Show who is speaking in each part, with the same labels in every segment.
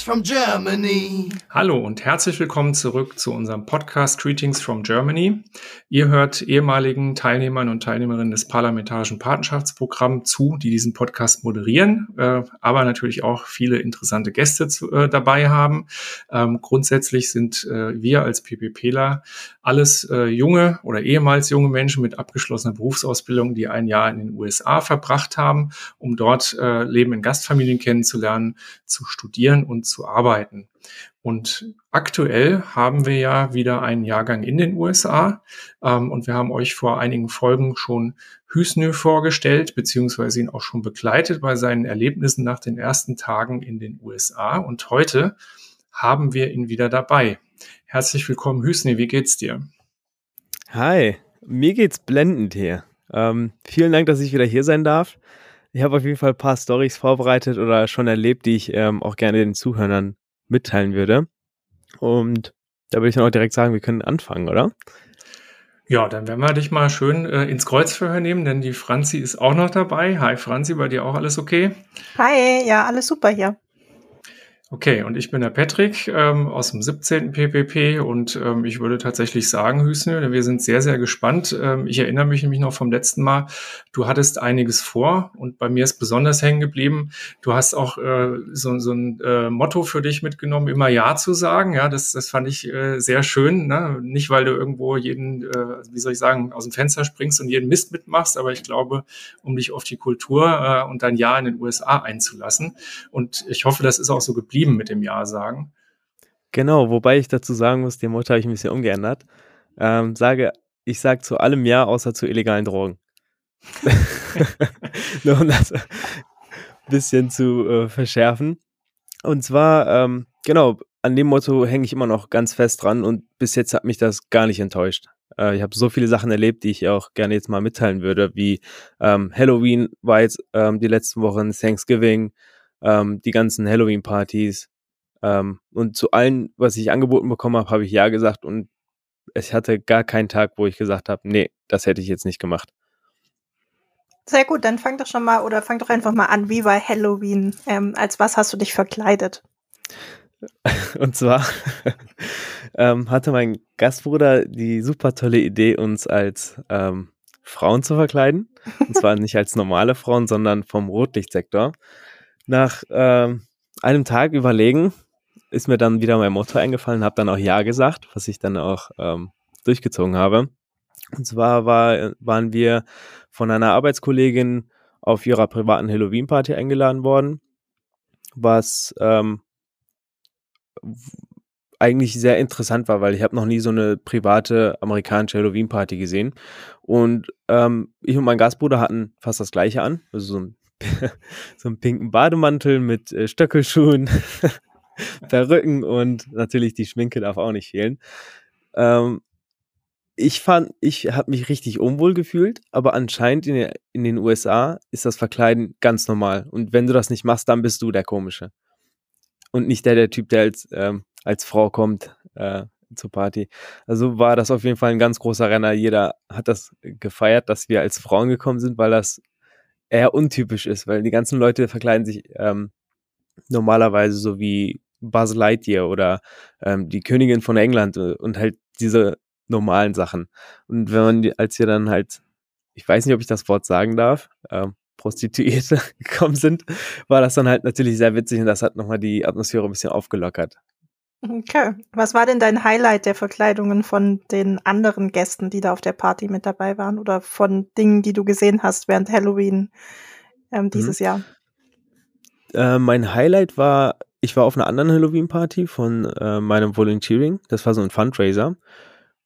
Speaker 1: Greetings from Germany.
Speaker 2: Hallo und herzlich willkommen zurück zu unserem Podcast Greetings from Germany. Ihr hört ehemaligen Teilnehmern und Teilnehmerinnen des Parlamentarischen Patenschaftsprogramms zu, die diesen Podcast moderieren, äh, aber natürlich auch viele interessante Gäste zu, äh, dabei haben. Ähm, grundsätzlich sind äh, wir als PPPler alles äh, junge oder ehemals junge Menschen mit abgeschlossener Berufsausbildung, die ein Jahr in den USA verbracht haben, um dort äh, Leben in Gastfamilien kennenzulernen, zu studieren und zu arbeiten. Und aktuell haben wir ja wieder einen Jahrgang in den USA ähm, und wir haben euch vor einigen Folgen schon Hüsnö vorgestellt, beziehungsweise ihn auch schon begleitet bei seinen Erlebnissen nach den ersten Tagen in den USA. Und heute haben wir ihn wieder dabei. Herzlich willkommen, Hüsnü, wie geht's dir?
Speaker 3: Hi, mir geht's blendend hier. Ähm, vielen Dank, dass ich wieder hier sein darf. Ich habe auf jeden Fall ein paar Stories vorbereitet oder schon erlebt, die ich ähm, auch gerne den Zuhörern mitteilen würde. Und da würde ich dann auch direkt sagen, wir können anfangen, oder?
Speaker 2: Ja, dann werden wir dich mal schön äh, ins Kreuzverhör nehmen, denn die Franzi ist auch noch dabei. Hi Franzi, bei dir auch alles okay?
Speaker 4: Hi, ja, alles super hier.
Speaker 2: Okay, und ich bin der Patrick ähm, aus dem 17. PPP und ähm, ich würde tatsächlich sagen, Hüsnö, wir sind sehr, sehr gespannt. Ähm, ich erinnere mich nämlich noch vom letzten Mal, du hattest einiges vor und bei mir ist besonders hängen geblieben. Du hast auch äh, so, so ein äh, Motto für dich mitgenommen, immer Ja zu sagen. Ja, das, das fand ich äh, sehr schön. Ne? Nicht, weil du irgendwo jeden, äh, wie soll ich sagen, aus dem Fenster springst und jeden Mist mitmachst, aber ich glaube, um dich auf die Kultur äh, und dein Ja in den USA einzulassen. Und ich hoffe, das ist auch so geblieben geblieben mit dem Ja sagen.
Speaker 3: Genau, wobei ich dazu sagen muss, den Motto habe ich ein bisschen umgeändert. Ähm, sage, ich sage zu allem Ja, außer zu illegalen Drogen. Nur um das ein bisschen zu äh, verschärfen. Und zwar, ähm, genau, an dem Motto hänge ich immer noch ganz fest dran und bis jetzt hat mich das gar nicht enttäuscht. Äh, ich habe so viele Sachen erlebt, die ich auch gerne jetzt mal mitteilen würde, wie ähm, Halloween war jetzt ähm, die letzten Wochen, Thanksgiving, ähm, die ganzen Halloween-Partys. Ähm, und zu allen, was ich angeboten bekommen habe, habe ich ja gesagt und ich hatte gar keinen Tag, wo ich gesagt habe, nee, das hätte ich jetzt nicht gemacht.
Speaker 4: Sehr gut, dann fang doch schon mal oder fang doch einfach mal an. Wie war Halloween? Ähm, als was hast du dich verkleidet?
Speaker 3: Und zwar ähm, hatte mein Gastbruder die super tolle Idee, uns als ähm, Frauen zu verkleiden. Und zwar nicht als normale Frauen, sondern vom Rotlichtsektor. Nach ähm, einem Tag überlegen ist mir dann wieder mein Motto eingefallen, habe dann auch Ja gesagt, was ich dann auch ähm, durchgezogen habe. Und zwar war, waren wir von einer Arbeitskollegin auf ihrer privaten Halloween-Party eingeladen worden, was ähm, eigentlich sehr interessant war, weil ich habe noch nie so eine private amerikanische Halloween-Party gesehen. Und ähm, ich und mein Gastbruder hatten fast das gleiche an, also so ein so einen pinken Bademantel mit äh, Stöckelschuhen, Perücken und natürlich die Schminke darf auch nicht fehlen. Ähm, ich fand, ich habe mich richtig unwohl gefühlt, aber anscheinend in, den, in den USA ist das Verkleiden ganz normal. Und wenn du das nicht machst, dann bist du der Komische. Und nicht der, der Typ, der als, ähm, als Frau kommt äh, zur Party. Also war das auf jeden Fall ein ganz großer Renner. Jeder hat das gefeiert, dass wir als Frauen gekommen sind, weil das eher untypisch ist, weil die ganzen Leute verkleiden sich ähm, normalerweise so wie Buzz Lightyear oder ähm, die Königin von England äh, und halt diese normalen Sachen. Und wenn man als wir dann halt, ich weiß nicht, ob ich das Wort sagen darf, ähm, Prostituierte gekommen sind, war das dann halt natürlich sehr witzig und das hat nochmal die Atmosphäre ein bisschen aufgelockert.
Speaker 4: Okay. Was war denn dein Highlight der Verkleidungen von den anderen Gästen, die da auf der Party mit dabei waren oder von Dingen, die du gesehen hast während Halloween ähm, mhm. dieses mhm. Jahr?
Speaker 3: Äh, mein Highlight war, ich war auf einer anderen Halloween-Party von äh, meinem Volunteering. Das war so ein Fundraiser.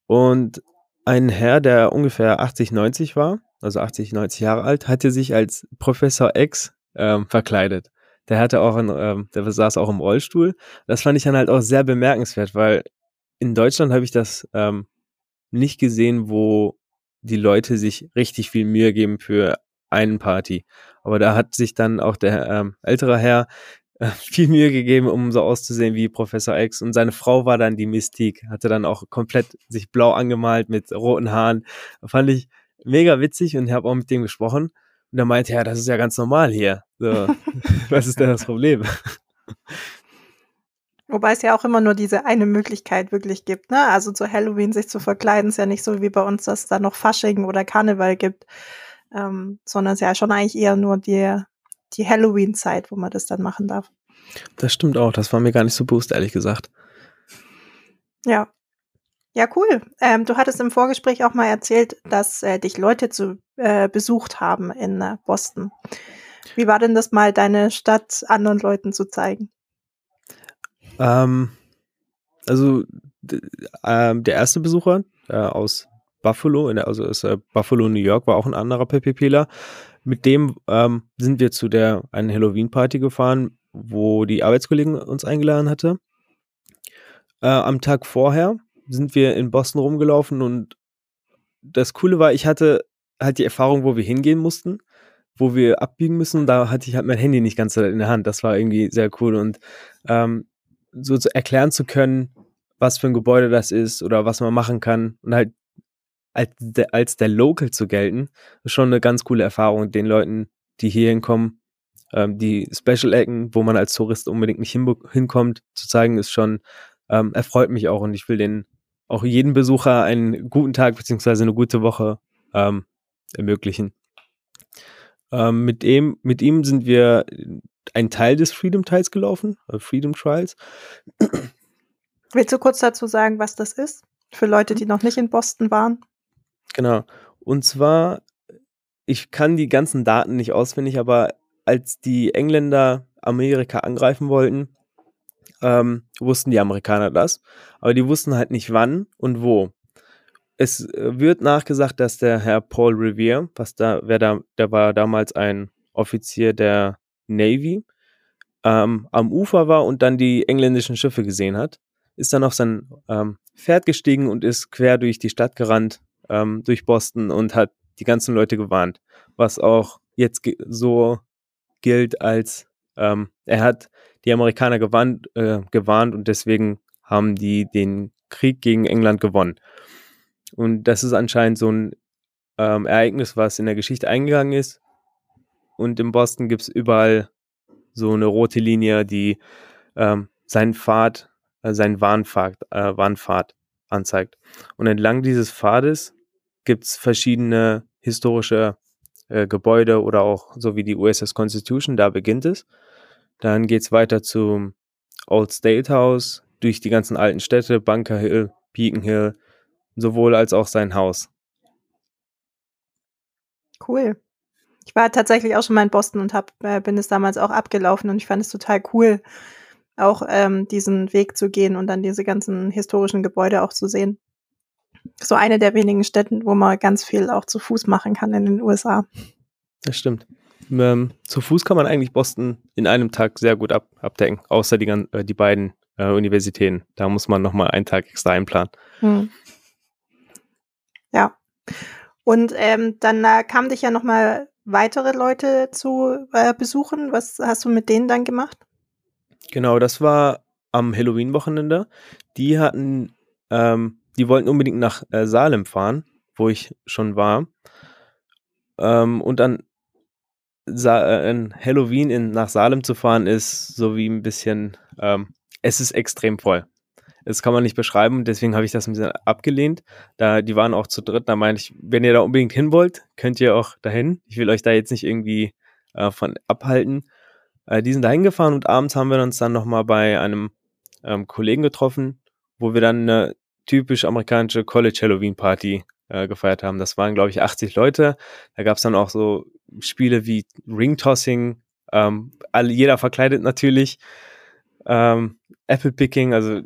Speaker 3: Und ein Herr, der ungefähr 80, 90 war, also 80, 90 Jahre alt, hatte sich als Professor X ähm, verkleidet der hatte auch einen, ähm, der saß auch im Rollstuhl. Das fand ich dann halt auch sehr bemerkenswert, weil in Deutschland habe ich das ähm, nicht gesehen, wo die Leute sich richtig viel Mühe geben für einen Party. Aber da hat sich dann auch der ähm, ältere Herr äh, viel Mühe gegeben, um so auszusehen wie Professor X. Und seine Frau war dann die Mystique, hatte dann auch komplett sich blau angemalt mit roten Haaren. Fand ich mega witzig und habe auch mit dem gesprochen. Und er meinte, ja, das ist ja ganz normal hier. So, was ist denn das Problem?
Speaker 4: Wobei es ja auch immer nur diese eine Möglichkeit wirklich gibt, ne? Also zu Halloween sich zu verkleiden ist ja nicht so wie bei uns, dass es da noch Fasching oder Karneval gibt, ähm, sondern es ist ja schon eigentlich eher nur die, die Halloween-Zeit, wo man das dann machen darf.
Speaker 3: Das stimmt auch, das war mir gar nicht so bewusst, ehrlich gesagt.
Speaker 4: Ja. Ja, cool. Ähm, du hattest im Vorgespräch auch mal erzählt, dass äh, dich Leute zu, äh, besucht haben in äh, Boston. Wie war denn das mal, deine Stadt anderen Leuten zu zeigen?
Speaker 3: Ähm, also äh, der erste Besucher äh, aus Buffalo, also aus äh, Buffalo, New York, war auch ein anderer PPPler. Mit dem ähm, sind wir zu der einen Halloween-Party gefahren, wo die Arbeitskollegin uns eingeladen hatte. Äh, am Tag vorher sind wir in Boston rumgelaufen und das Coole war, ich hatte halt die Erfahrung, wo wir hingehen mussten, wo wir abbiegen müssen. Da hatte ich halt mein Handy nicht ganz in der Hand. Das war irgendwie sehr cool und ähm, so zu erklären zu können, was für ein Gebäude das ist oder was man machen kann und halt als der, als der Local zu gelten, ist schon eine ganz coole Erfahrung, den Leuten, die hier hinkommen, ähm, die Special-Ecken, wo man als Tourist unbedingt nicht hinkommt, zu zeigen, ist schon, ähm, erfreut mich auch und ich will den auch jedem Besucher einen guten Tag beziehungsweise eine gute Woche ähm, ermöglichen. Ähm, mit, ihm, mit ihm sind wir einen Teil des Freedom Teils gelaufen, äh, Freedom Trials.
Speaker 4: Willst du kurz dazu sagen, was das ist? Für Leute, die noch nicht in Boston waren?
Speaker 3: Genau. Und zwar, ich kann die ganzen Daten nicht auswendig, aber als die Engländer Amerika angreifen wollten, ähm, wussten die Amerikaner das. Aber die wussten halt nicht wann und wo. Es äh, wird nachgesagt, dass der Herr Paul Revere, was da, wer da, der war damals ein Offizier der Navy, ähm, am Ufer war und dann die engländischen Schiffe gesehen hat, ist dann auf sein ähm, Pferd gestiegen und ist quer durch die Stadt gerannt, ähm, durch Boston und hat die ganzen Leute gewarnt, was auch jetzt so gilt als ähm, er hat die Amerikaner gewarnt, äh, gewarnt und deswegen haben die den Krieg gegen England gewonnen. Und das ist anscheinend so ein ähm, Ereignis, was in der Geschichte eingegangen ist. Und in Boston gibt es überall so eine rote Linie, die ähm, seinen Pfad, äh, seinen Warnpfad, äh, Warnpfad anzeigt. Und entlang dieses Pfades gibt es verschiedene historische äh, Gebäude oder auch so wie die USS Constitution, da beginnt es. Dann geht es weiter zum Old State House, durch die ganzen alten Städte, Bunker Hill, Beacon Hill, sowohl als auch sein Haus.
Speaker 4: Cool. Ich war tatsächlich auch schon mal in Boston und hab, äh, bin es damals auch abgelaufen und ich fand es total cool, auch ähm, diesen Weg zu gehen und dann diese ganzen historischen Gebäude auch zu sehen. So eine der wenigen Städten, wo man ganz viel auch zu Fuß machen kann in den USA.
Speaker 3: Das stimmt. Ähm, zu Fuß kann man eigentlich Boston in einem Tag sehr gut ab, abdecken, außer die, äh, die beiden äh, Universitäten. Da muss man nochmal einen Tag extra einplanen. Hm.
Speaker 4: Ja. Und ähm, dann äh, kamen dich ja nochmal weitere Leute zu äh, besuchen. Was hast du mit denen dann gemacht?
Speaker 3: Genau, das war am Halloween-Wochenende. Die hatten, ähm, die wollten unbedingt nach äh, Salem fahren, wo ich schon war. Ähm, und dann Sa äh, in Halloween in, nach Salem zu fahren, ist so wie ein bisschen, ähm, es ist extrem voll. Das kann man nicht beschreiben, deswegen habe ich das ein bisschen abgelehnt. Da, die waren auch zu dritt, da meine ich, wenn ihr da unbedingt hin wollt, könnt ihr auch dahin. Ich will euch da jetzt nicht irgendwie äh, von abhalten. Äh, die sind da hingefahren und abends haben wir uns dann nochmal bei einem ähm, Kollegen getroffen, wo wir dann eine typisch amerikanische College Halloween Party äh, gefeiert haben. Das waren, glaube ich, 80 Leute. Da gab es dann auch so Spiele wie Ring Tossing, ähm, alle, jeder verkleidet natürlich. Ähm, Apple Picking, also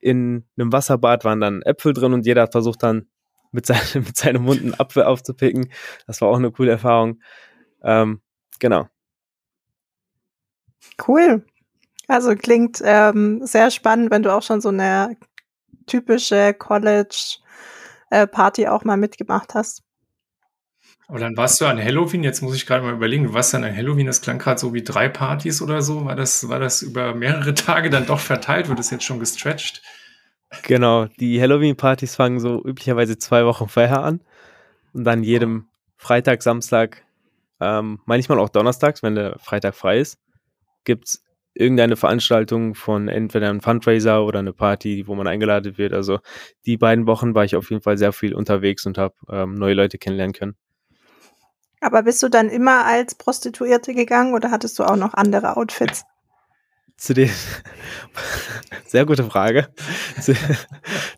Speaker 3: in einem Wasserbad waren dann Äpfel drin und jeder hat versucht dann mit, seinem, mit seinem Mund einen Apfel aufzupicken. Das war auch eine coole Erfahrung. Ähm, genau.
Speaker 4: Cool. Also klingt ähm, sehr spannend, wenn du auch schon so eine typische College-Party auch mal mitgemacht hast.
Speaker 2: Aber dann warst du an Halloween, jetzt muss ich gerade mal überlegen, du warst dann an Halloween, das klang gerade so wie drei Partys oder so. War das, war das über mehrere Tage dann doch verteilt? Wird das jetzt schon gestretched?
Speaker 3: Genau, die Halloween-Partys fangen so üblicherweise zwei Wochen vorher an. Und dann jedem Freitag, Samstag, ähm, manchmal auch donnerstags, wenn der Freitag frei ist, gibt es irgendeine Veranstaltung von entweder einem Fundraiser oder eine Party, wo man eingeladen wird. Also die beiden Wochen war ich auf jeden Fall sehr viel unterwegs und habe ähm, neue Leute kennenlernen können.
Speaker 4: Aber bist du dann immer als Prostituierte gegangen oder hattest du auch noch andere Outfits?
Speaker 3: Zu den, sehr gute Frage. Zu,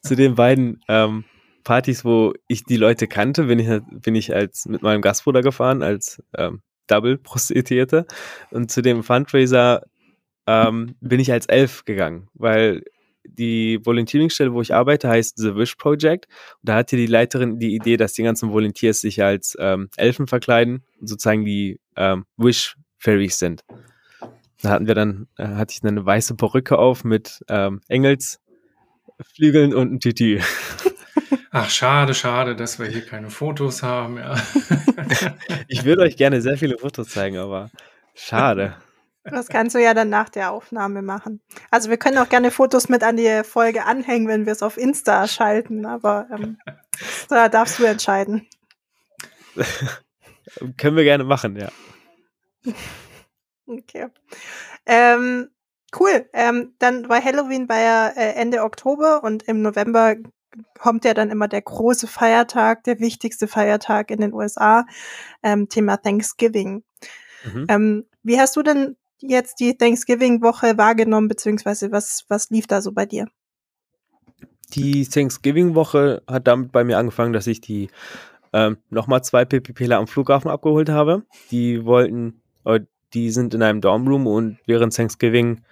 Speaker 3: zu den beiden ähm, Partys, wo ich die Leute kannte, bin ich, bin ich als mit meinem Gastbruder gefahren, als ähm, Double-Prostituierte. Und zu dem Fundraiser ähm, bin ich als Elf gegangen, weil die Volunteeringstelle, wo ich arbeite, heißt The Wish Project. Und da hatte die Leiterin die Idee, dass die ganzen Volunteers sich als ähm, Elfen verkleiden und sozusagen die ähm, Wish Fairies sind. Da hatten wir dann, äh, hatte ich eine weiße Perücke auf mit ähm, Engelsflügeln und ein Tütü.
Speaker 2: Ach, schade, schade, dass wir hier keine Fotos haben. Ja.
Speaker 3: ich würde euch gerne sehr viele Fotos zeigen, aber schade.
Speaker 4: Das kannst du ja dann nach der Aufnahme machen. Also wir können auch gerne Fotos mit an die Folge anhängen, wenn wir es auf Insta schalten, aber ähm, da darfst du entscheiden.
Speaker 3: können wir gerne machen, ja.
Speaker 4: Okay. Ähm, cool. Ähm, dann war Halloween bei äh, Ende Oktober und im November kommt ja dann immer der große Feiertag, der wichtigste Feiertag in den USA, ähm, Thema Thanksgiving. Mhm. Ähm, wie hast du denn jetzt die Thanksgiving-Woche wahrgenommen, beziehungsweise was, was lief da so bei dir?
Speaker 3: Die Thanksgiving-Woche hat damit bei mir angefangen, dass ich die ähm, nochmal zwei PPPler am Flughafen abgeholt habe. Die wollten, äh, die sind in einem Dormroom und während Thanksgiving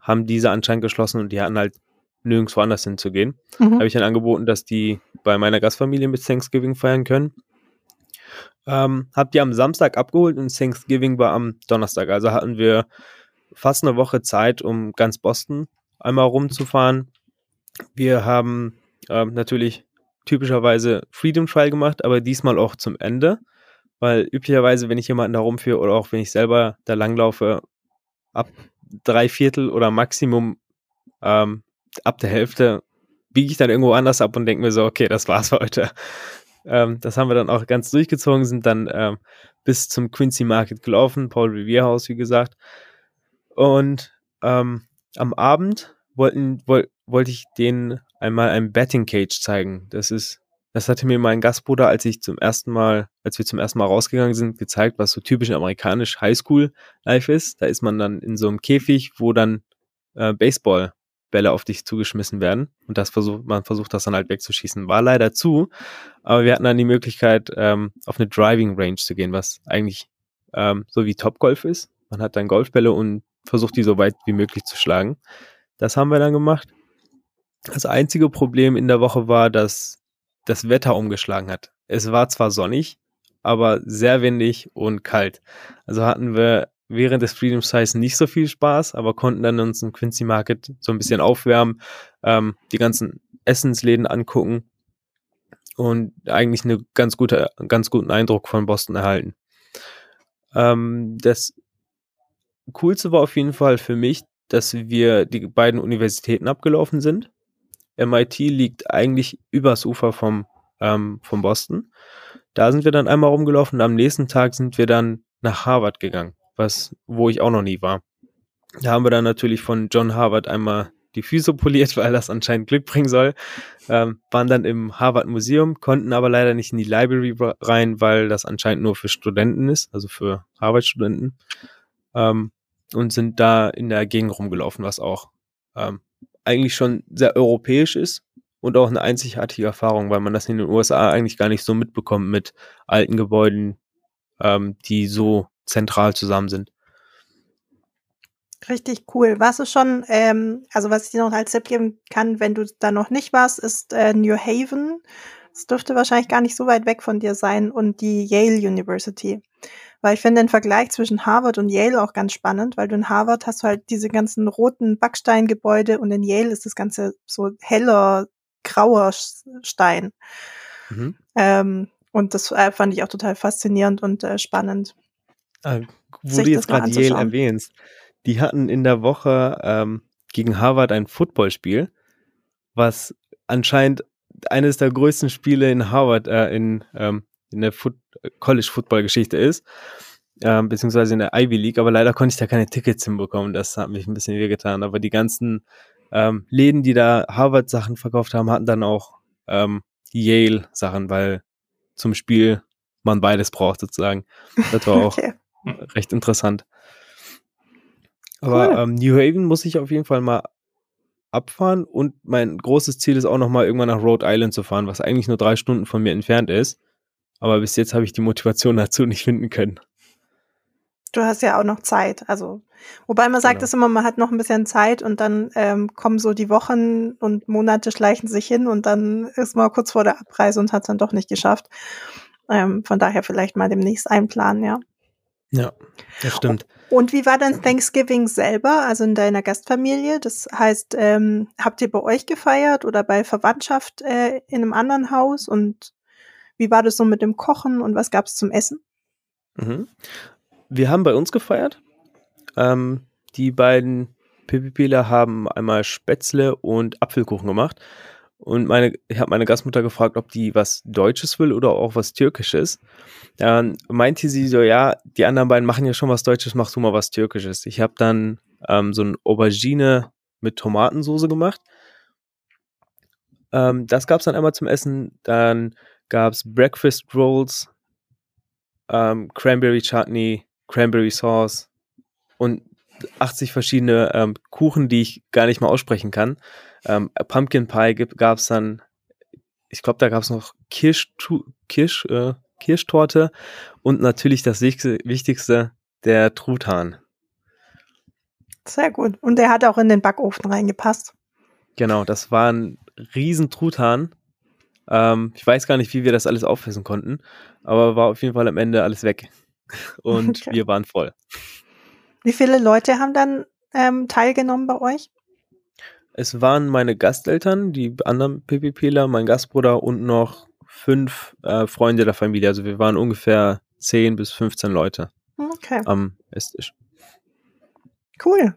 Speaker 3: haben diese anscheinend geschlossen und die hatten halt nirgendwo anders hinzugehen. Mhm. Habe ich dann angeboten, dass die bei meiner Gastfamilie mit Thanksgiving feiern können. Ähm, hab die am Samstag abgeholt und Thanksgiving war am Donnerstag. Also hatten wir fast eine Woche Zeit, um ganz Boston einmal rumzufahren. Wir haben ähm, natürlich typischerweise Freedom Trial gemacht, aber diesmal auch zum Ende, weil üblicherweise, wenn ich jemanden da rumführe oder auch wenn ich selber da langlaufe, ab drei Viertel oder Maximum ähm, ab der Hälfte biege ich dann irgendwo anders ab und denke mir so, okay, das war's für heute. Ähm, das haben wir dann auch ganz durchgezogen, sind dann ähm, bis zum Quincy Market gelaufen, Paul Revere House, wie gesagt. Und ähm, am Abend wollten, woll, wollte ich denen einmal ein Betting Cage zeigen. Das ist, das hatte mir mein Gastbruder, als ich zum ersten Mal, als wir zum ersten Mal rausgegangen sind, gezeigt, was so typisch amerikanisch Highschool Life ist. Da ist man dann in so einem Käfig, wo dann äh, Baseball Bälle auf dich zugeschmissen werden und das versucht, man versucht das dann halt wegzuschießen. War leider zu, aber wir hatten dann die Möglichkeit, ähm, auf eine Driving Range zu gehen, was eigentlich ähm, so wie Topgolf ist. Man hat dann Golfbälle und versucht die so weit wie möglich zu schlagen. Das haben wir dann gemacht. Das einzige Problem in der Woche war, dass das Wetter umgeschlagen hat. Es war zwar sonnig, aber sehr windig und kalt. Also hatten wir während des Freedom Size nicht so viel Spaß, aber konnten dann uns im Quincy Market so ein bisschen aufwärmen, ähm, die ganzen Essensläden angucken und eigentlich eine ganz gute, ganz guten Eindruck von Boston erhalten. Ähm, das Coolste war auf jeden Fall für mich, dass wir die beiden Universitäten abgelaufen sind. MIT liegt eigentlich übers Ufer vom, ähm, vom Boston. Da sind wir dann einmal rumgelaufen und am nächsten Tag sind wir dann nach Harvard gegangen was, wo ich auch noch nie war. Da haben wir dann natürlich von John Harvard einmal die Füße poliert, weil das anscheinend Glück bringen soll. Ähm, waren dann im Harvard Museum, konnten aber leider nicht in die Library rein, weil das anscheinend nur für Studenten ist, also für Harvard-Studenten. Ähm, und sind da in der Gegend rumgelaufen, was auch ähm, eigentlich schon sehr europäisch ist und auch eine einzigartige Erfahrung, weil man das in den USA eigentlich gar nicht so mitbekommt mit alten Gebäuden, ähm, die so zentral zusammen sind.
Speaker 4: Richtig cool. Warst du schon, ähm, also was ich dir noch als Tipp geben kann, wenn du da noch nicht warst, ist äh, New Haven. Das dürfte wahrscheinlich gar nicht so weit weg von dir sein und die Yale University. Weil ich finde den Vergleich zwischen Harvard und Yale auch ganz spannend, weil du in Harvard hast du halt diese ganzen roten Backsteingebäude und in Yale ist das Ganze so heller, grauer Stein. Mhm. Ähm, und das äh, fand ich auch total faszinierend und äh, spannend.
Speaker 3: Ah, wo du jetzt gerade Yale erwähnst, die hatten in der Woche ähm, gegen Harvard ein Footballspiel, was anscheinend eines der größten Spiele in Harvard, äh, in, ähm, in der Foot College Football Geschichte ist. äh, beziehungsweise in der Ivy League, aber leider konnte ich da keine Tickets hinbekommen. Das hat mich ein bisschen wehgetan. Aber die ganzen ähm, Läden, die da Harvard-Sachen verkauft haben, hatten dann auch ähm, Yale-Sachen, weil zum Spiel man beides braucht sozusagen. Das war auch okay. recht interessant. Aber cool. ähm, New Haven muss ich auf jeden Fall mal abfahren und mein großes Ziel ist auch noch mal irgendwann nach Rhode Island zu fahren, was eigentlich nur drei Stunden von mir entfernt ist. Aber bis jetzt habe ich die Motivation dazu nicht finden können.
Speaker 4: Du hast ja auch noch Zeit. Also, wobei man sagt genau. es immer, man hat noch ein bisschen Zeit und dann ähm, kommen so die Wochen und Monate schleichen sich hin und dann ist man kurz vor der Abreise und hat es dann doch nicht geschafft. Ähm, von daher vielleicht mal demnächst einplanen, ja.
Speaker 3: Ja, das stimmt.
Speaker 4: Und wie war dann Thanksgiving selber, also in deiner Gastfamilie? Das heißt, ähm, habt ihr bei euch gefeiert oder bei Verwandtschaft äh, in einem anderen Haus? Und wie war das so mit dem Kochen und was gab es zum Essen?
Speaker 3: Mhm. Wir haben bei uns gefeiert. Ähm, die beiden PPPler haben einmal Spätzle und Apfelkuchen gemacht. Und meine, ich habe meine Gastmutter gefragt, ob die was Deutsches will oder auch was Türkisches. Dann meinte sie so, ja, die anderen beiden machen ja schon was Deutsches, machst du mal was Türkisches. Ich habe dann ähm, so ein Aubergine mit Tomatensoße gemacht. Ähm, das gab es dann einmal zum Essen. Dann gab es Breakfast Rolls, ähm, Cranberry Chutney, Cranberry Sauce und 80 verschiedene ähm, Kuchen, die ich gar nicht mal aussprechen kann. Ähm, Pumpkin Pie gab es dann, ich glaube, da gab es noch Kirsch, Kirsch, äh, Kirschtorte und natürlich das Wichtigste, der Truthahn.
Speaker 4: Sehr gut. Und der hat auch in den Backofen reingepasst.
Speaker 3: Genau, das war ein riesen Truthahn. Ähm, ich weiß gar nicht, wie wir das alles aufessen konnten, aber war auf jeden Fall am Ende alles weg. Und okay. wir waren voll.
Speaker 4: Wie viele Leute haben dann ähm, teilgenommen bei euch?
Speaker 3: Es waren meine Gasteltern, die anderen PPPler, mein Gastbruder und noch fünf äh, Freunde der Familie. Also wir waren ungefähr 10 bis 15 Leute
Speaker 4: okay.
Speaker 3: am Esstisch.
Speaker 4: Cool.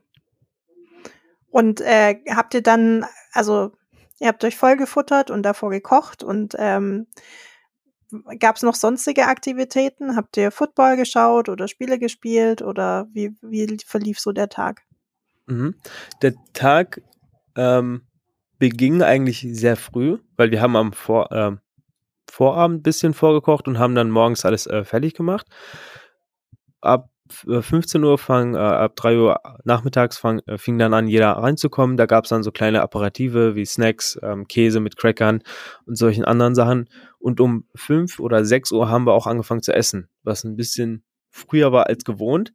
Speaker 4: Und äh, habt ihr dann, also ihr habt euch vollgefuttert und davor gekocht und ähm, gab es noch sonstige Aktivitäten? Habt ihr Football geschaut oder Spiele gespielt oder wie, wie verlief so der Tag?
Speaker 3: Mhm. Der Tag ähm, beging eigentlich sehr früh, weil wir haben am Vor, äh, Vorabend ein bisschen vorgekocht und haben dann morgens alles äh, fertig gemacht. Ab 15 äh, Uhr fang, äh, ab 3 Uhr nachmittags fang, äh, fing dann an, jeder reinzukommen. Da gab es dann so kleine Apparative wie Snacks, ähm, Käse mit Crackern und solchen anderen Sachen. Und um 5 oder 6 Uhr haben wir auch angefangen zu essen, was ein bisschen früher war als gewohnt.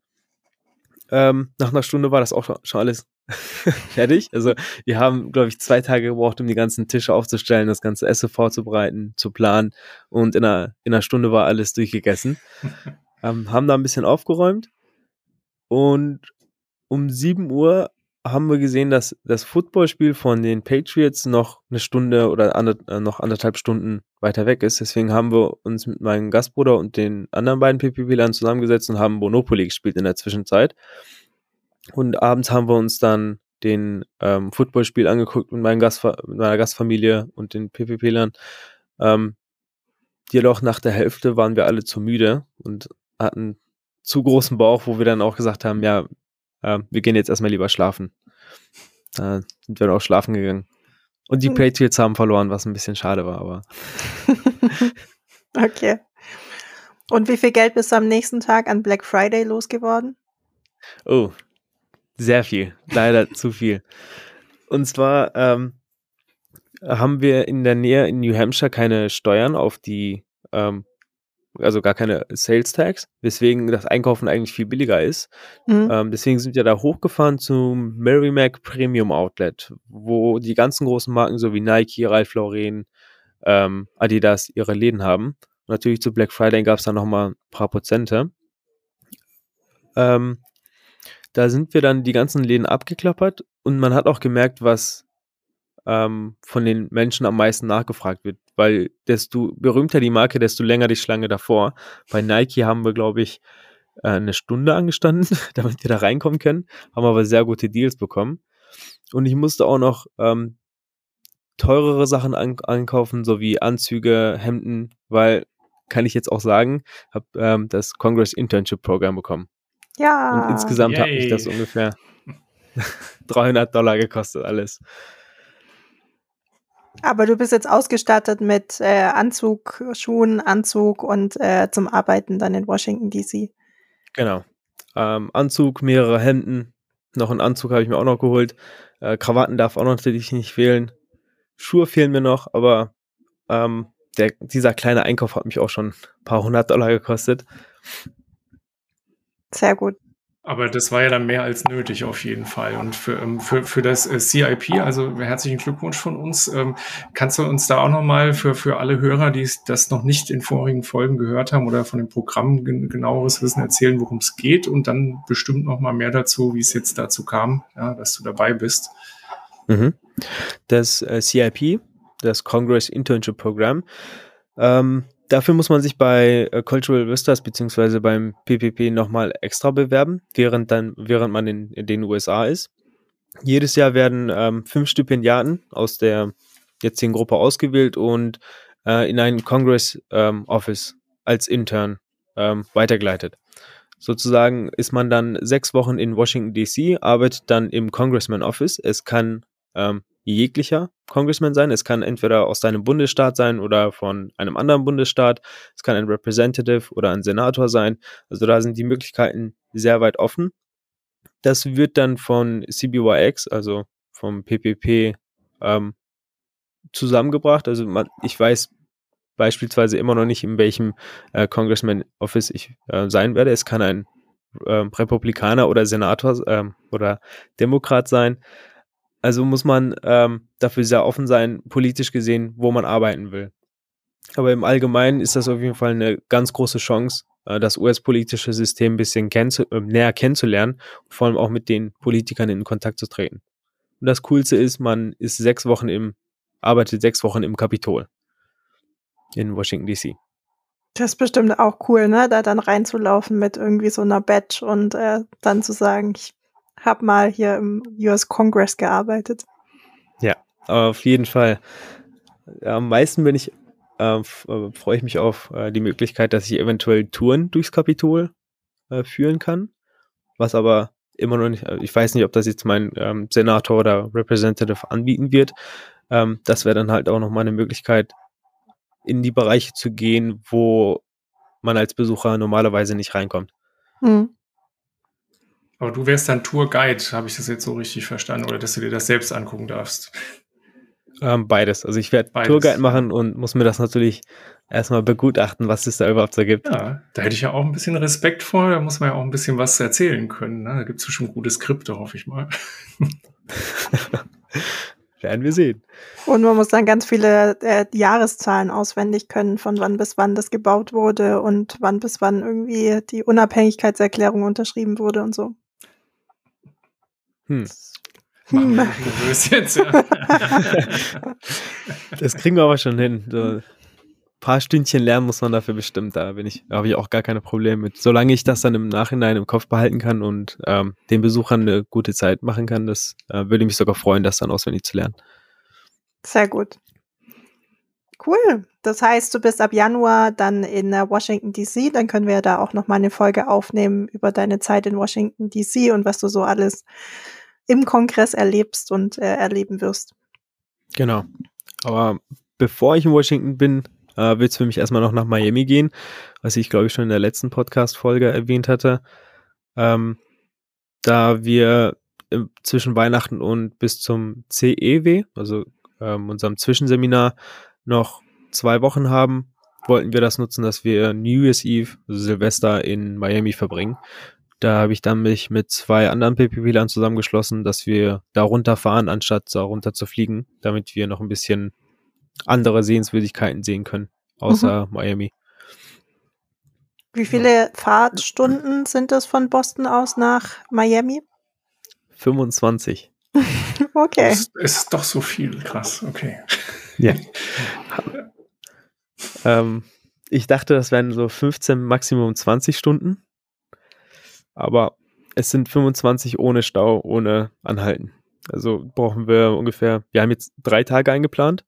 Speaker 3: Ähm, nach einer Stunde war das auch schon alles fertig. Also wir haben, glaube ich, zwei Tage gebraucht, um die ganzen Tische aufzustellen, das ganze Essen vorzubereiten, zu planen. Und in einer, in einer Stunde war alles durchgegessen. ähm, haben da ein bisschen aufgeräumt. Und um 7 Uhr haben wir gesehen, dass das Footballspiel von den Patriots noch eine Stunde oder ander, äh, noch anderthalb Stunden weiter weg ist. Deswegen haben wir uns mit meinem Gastbruder und den anderen beiden PPP-Lern zusammengesetzt und haben Monopoly gespielt in der Zwischenzeit. Und abends haben wir uns dann den ähm, Footballspiel angeguckt mit, meinem Gastfa mit meiner Gastfamilie und den PPP-Lern. Ähm, jedoch nach der Hälfte waren wir alle zu müde und hatten zu großen Bauch, wo wir dann auch gesagt haben, ja, äh, wir gehen jetzt erstmal lieber schlafen. Da sind wir dann auch schlafen gegangen. Und die hm. Patriots haben verloren, was ein bisschen schade war, aber.
Speaker 4: okay. Und wie viel Geld bist du am nächsten Tag an Black Friday losgeworden?
Speaker 3: Oh, sehr viel. Leider zu viel. Und zwar ähm, haben wir in der Nähe in New Hampshire keine Steuern auf die ähm, also gar keine Sales Tax, weswegen das Einkaufen eigentlich viel billiger ist. Mhm. Ähm, deswegen sind wir da hochgefahren zum Merrimack Premium Outlet, wo die ganzen großen Marken so wie Nike, Ralph Lauren, ähm, Adidas ihre Läden haben. Und natürlich zu Black Friday gab es da nochmal ein paar Prozente. Ähm, da sind wir dann die ganzen Läden abgeklappert und man hat auch gemerkt, was ähm, von den Menschen am meisten nachgefragt wird, weil desto berühmter die Marke, desto länger die Schlange davor. Bei Nike haben wir, glaube ich, äh, eine Stunde angestanden, damit wir da reinkommen können, haben aber sehr gute Deals bekommen. Und ich musste auch noch ähm, teurere Sachen an einkaufen, so wie Anzüge, Hemden, weil kann ich jetzt auch sagen, habe ähm, das Congress Internship Program bekommen.
Speaker 4: Ja.
Speaker 3: Und insgesamt hat mich das
Speaker 2: Yay.
Speaker 3: ungefähr 300 Dollar gekostet alles.
Speaker 4: Aber du bist jetzt ausgestattet mit äh, Anzug, Schuhen, Anzug und äh, zum Arbeiten dann in Washington DC.
Speaker 3: Genau. Ähm, Anzug, mehrere Hemden, noch einen Anzug habe ich mir auch noch geholt. Äh, Krawatten darf auch natürlich nicht fehlen. Schuhe fehlen mir noch, aber ähm, der, dieser kleine Einkauf hat mich auch schon ein paar hundert Dollar gekostet.
Speaker 4: Sehr gut.
Speaker 2: Aber das war ja dann mehr als nötig auf jeden Fall. Und für, ähm, für, für das äh, CIP, also herzlichen Glückwunsch von uns. Ähm, kannst du uns da auch nochmal für, für alle Hörer, die das noch nicht in vorigen Folgen gehört haben oder von dem Programm gen genaueres Wissen erzählen, worum es geht und dann bestimmt nochmal mehr dazu, wie es jetzt dazu kam, ja, dass du dabei bist.
Speaker 3: Mhm. Das äh, CIP, das Congress Internship Program, ähm, dafür muss man sich bei äh, Cultural Vistas beziehungsweise beim PPP nochmal extra bewerben, während dann, während man in, in den USA ist. Jedes Jahr werden ähm, fünf Stipendiaten aus der jetzigen Gruppe ausgewählt und äh, in ein Congress ähm, Office als Intern ähm, weitergeleitet. Sozusagen ist man dann sechs Wochen in Washington DC, arbeitet dann im Congressman Office. Es kann ähm, jeglicher Congressman sein. Es kann entweder aus deinem Bundesstaat sein oder von einem anderen Bundesstaat. Es kann ein Representative oder ein Senator sein. Also da sind die Möglichkeiten sehr weit offen. Das wird dann von CBYX, also vom PPP, ähm, zusammengebracht. Also man, ich weiß beispielsweise immer noch nicht, in welchem äh, Congressman Office ich äh, sein werde. Es kann ein ähm, Republikaner oder Senator ähm, oder Demokrat sein. Also muss man ähm, dafür sehr offen sein, politisch gesehen, wo man arbeiten will. Aber im Allgemeinen ist das auf jeden Fall eine ganz große Chance, äh, das US-politische System ein bisschen kennzu äh, näher kennenzulernen und vor allem auch mit den Politikern in Kontakt zu treten. Und das Coolste ist, man ist sechs Wochen im, arbeitet sechs Wochen im Kapitol in Washington DC.
Speaker 4: Das ist bestimmt auch cool, ne? Da dann reinzulaufen mit irgendwie so einer Badge und äh, dann zu sagen, ich hab mal hier im US Congress gearbeitet.
Speaker 3: Aber auf jeden Fall. Am meisten bin ich, äh, äh, freue ich mich auf äh, die Möglichkeit, dass ich eventuell Touren durchs Kapitol äh, führen kann. Was aber immer noch nicht, äh, ich weiß nicht, ob das jetzt mein ähm, Senator oder Representative anbieten wird. Ähm, das wäre dann halt auch nochmal eine Möglichkeit, in die Bereiche zu gehen, wo man als Besucher normalerweise nicht reinkommt.
Speaker 4: Hm.
Speaker 2: Aber du wärst dann Tourguide, habe ich das jetzt so richtig verstanden, oder dass du dir das selbst angucken darfst.
Speaker 3: Ähm, beides. Also ich werde
Speaker 2: Beides.
Speaker 3: Tourguide machen und muss mir das natürlich erstmal begutachten, was es da überhaupt so gibt.
Speaker 2: Ja, da hätte ich ja auch ein bisschen Respekt vor, da muss man ja auch ein bisschen was erzählen können. Ne? Da gibt es schon gute Skripte, hoffe ich mal.
Speaker 3: Werden wir sehen.
Speaker 4: Und man muss dann ganz viele äh, Jahreszahlen auswendig können, von wann bis wann das gebaut wurde und wann bis wann irgendwie die Unabhängigkeitserklärung unterschrieben wurde und so.
Speaker 3: Hm.
Speaker 2: Machen
Speaker 4: Hm.
Speaker 2: wir nervös jetzt, ja.
Speaker 3: Das kriegen wir aber schon hin. So ein paar Stündchen lernen muss man dafür bestimmt. Da bin ich, habe ich auch gar keine Probleme mit. Solange ich das dann im Nachhinein im Kopf behalten kann und ähm, den Besuchern eine gute Zeit machen kann, das äh, würde mich sogar freuen, das dann auswendig zu lernen.
Speaker 4: Sehr gut. Cool. Das heißt, du bist ab Januar dann in äh, Washington DC. Dann können wir ja da auch noch mal eine Folge aufnehmen über deine Zeit in Washington DC und was du so alles im Kongress erlebst und äh, erleben wirst.
Speaker 3: Genau. Aber bevor ich in Washington bin, äh, wird es für mich erstmal noch nach Miami gehen, was ich glaube ich schon in der letzten Podcast-Folge erwähnt hatte. Ähm, da wir zwischen Weihnachten und bis zum CEW, also ähm, unserem Zwischenseminar, noch zwei Wochen haben, wollten wir das nutzen, dass wir New Year's Eve, also Silvester, in Miami verbringen. Da habe ich dann mich mit zwei anderen PPP-Lern zusammengeschlossen, dass wir da runterfahren, anstatt da runter zu fliegen, damit wir noch ein bisschen andere Sehenswürdigkeiten sehen können, außer Miami.
Speaker 4: Wie viele Fahrtstunden sind es von Boston aus nach Miami?
Speaker 3: 25.
Speaker 4: Okay.
Speaker 2: Es ist doch so viel, krass, okay.
Speaker 3: Ähm, ich dachte, das wären so 15, Maximum 20 Stunden. Aber es sind 25 ohne Stau, ohne Anhalten. Also brauchen wir ungefähr, wir haben jetzt drei Tage eingeplant,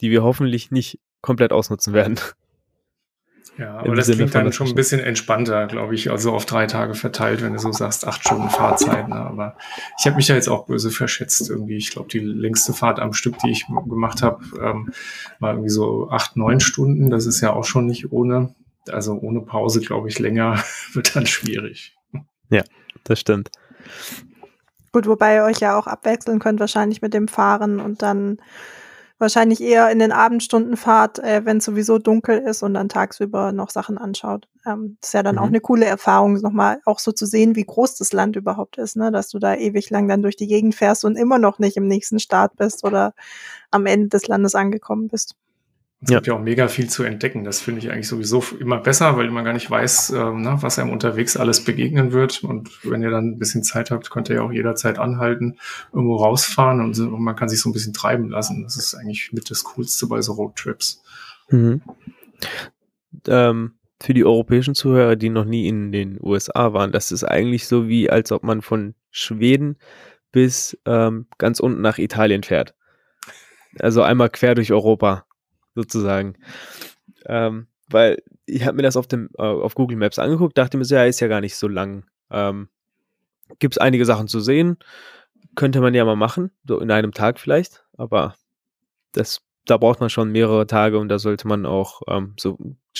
Speaker 3: die wir hoffentlich nicht komplett ausnutzen werden.
Speaker 2: Ja, aber das Sinne klingt dann schon ein bisschen entspannter, glaube ich, also auf drei Tage verteilt, wenn du so sagst, acht Stunden Fahrzeit. Ne? Aber ich habe mich da jetzt auch böse verschätzt irgendwie. Ich glaube, die längste Fahrt am Stück, die ich gemacht habe, ähm, war irgendwie so acht, neun Stunden. Das ist ja auch schon nicht ohne. Also ohne Pause, glaube ich, länger wird dann schwierig.
Speaker 3: Ja, das stimmt.
Speaker 4: Gut, wobei ihr euch ja auch abwechseln könnt, wahrscheinlich mit dem Fahren und dann wahrscheinlich eher in den Abendstunden fahrt, äh, wenn es sowieso dunkel ist und dann tagsüber noch Sachen anschaut. Ähm, das ist ja dann mhm. auch eine coole Erfahrung, nochmal auch so zu sehen, wie groß das Land überhaupt ist, ne? dass du da ewig lang dann durch die Gegend fährst und immer noch nicht im nächsten Staat bist oder am Ende des Landes angekommen bist.
Speaker 2: Es ja. gibt ja auch mega viel zu entdecken. Das finde ich eigentlich sowieso immer besser, weil man gar nicht weiß, ähm, ne, was einem unterwegs alles begegnen wird. Und wenn ihr dann ein bisschen Zeit habt, könnt ihr ja auch jederzeit anhalten, irgendwo rausfahren und, und man kann sich so ein bisschen treiben lassen. Das ist eigentlich mit das Coolste bei so Roadtrips. Mhm.
Speaker 3: Ähm, für die europäischen Zuhörer, die noch nie in den USA waren, das ist eigentlich so wie, als ob man von Schweden bis ähm, ganz unten nach Italien fährt. Also einmal quer durch Europa sozusagen. Ähm, weil ich habe mir das auf, dem, äh, auf Google Maps angeguckt, dachte mir ja, ist ja gar nicht so lang. Ähm, Gibt es einige Sachen zu sehen, könnte man ja mal machen, so in einem Tag vielleicht, aber das, da braucht man schon mehrere Tage und da sollte man auch ähm, so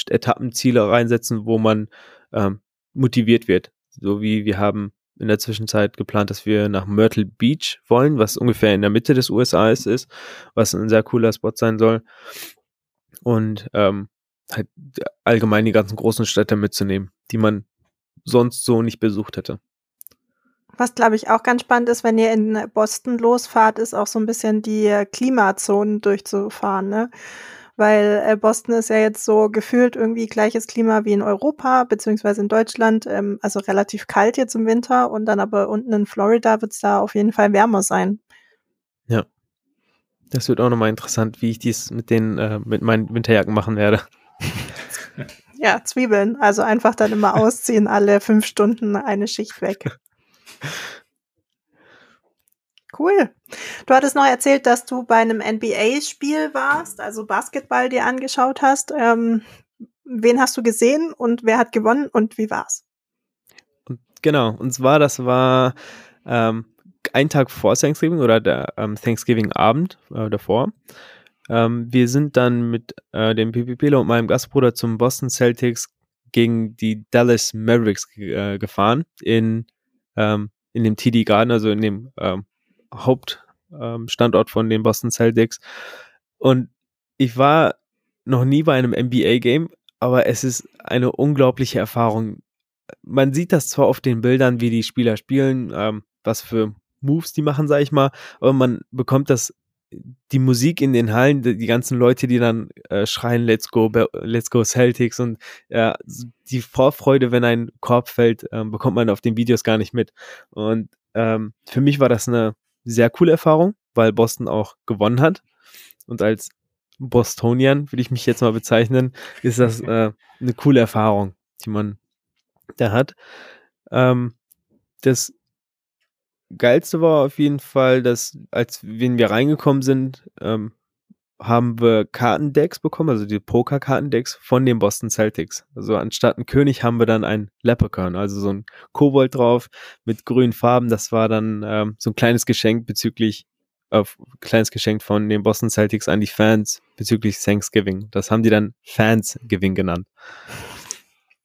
Speaker 3: Etappenziele reinsetzen, wo man ähm, motiviert wird. So wie wir haben in der Zwischenzeit geplant, dass wir nach Myrtle Beach wollen, was ungefähr in der Mitte des USA ist, was ein sehr cooler Spot sein soll und ähm, halt allgemein die ganzen großen Städte mitzunehmen, die man sonst so nicht besucht hätte.
Speaker 4: Was, glaube ich, auch ganz spannend ist, wenn ihr in Boston losfahrt, ist auch so ein bisschen die Klimazonen durchzufahren, ne? Weil äh, Boston ist ja jetzt so gefühlt irgendwie gleiches Klima wie in Europa, beziehungsweise in Deutschland, ähm, also relativ kalt jetzt im Winter und dann aber unten in Florida wird es da auf jeden Fall wärmer sein.
Speaker 3: Das wird auch nochmal interessant, wie ich dies mit den, äh, mit meinen Winterjacken machen werde.
Speaker 4: Ja, Zwiebeln. Also einfach dann immer ausziehen, alle fünf Stunden eine Schicht weg. Cool. Du hattest noch erzählt, dass du bei einem NBA-Spiel warst, also Basketball dir angeschaut hast. Ähm, wen hast du gesehen und wer hat gewonnen und wie war's?
Speaker 3: genau, und zwar, das war ähm, einen Tag vor Thanksgiving oder der ähm, Thanksgiving-Abend äh, davor. Ähm, wir sind dann mit äh, dem PPP und meinem Gastbruder zum Boston Celtics gegen die Dallas Mavericks äh, gefahren in, ähm, in dem TD Garden, also in dem ähm, Hauptstandort ähm, von den Boston Celtics. Und ich war noch nie bei einem NBA-Game, aber es ist eine unglaubliche Erfahrung. Man sieht das zwar auf den Bildern, wie die Spieler spielen, ähm, was für Moves die machen, sag ich mal, aber man bekommt das die Musik in den Hallen, die, die ganzen Leute, die dann äh, schreien, let's go, let's go Celtics und äh, die Vorfreude, wenn ein Korb fällt, äh, bekommt man auf den Videos gar nicht mit. Und ähm, für mich war das eine sehr coole Erfahrung, weil Boston auch gewonnen hat. Und als Bostonian, würde ich mich jetzt mal bezeichnen, ist das äh, eine coole Erfahrung, die man da hat. Ähm, das Geilste war auf jeden Fall, dass als wenn wir reingekommen sind, ähm, haben wir Kartendecks bekommen, also die Poker-Kartendecks von den Boston Celtics. Also anstatt ein König haben wir dann ein Leprechaun, also so ein Kobold drauf mit grünen Farben. Das war dann ähm, so ein kleines Geschenk bezüglich, äh, kleines Geschenk von den Boston Celtics an die Fans bezüglich Thanksgiving. Das haben die dann Fansgiving genannt.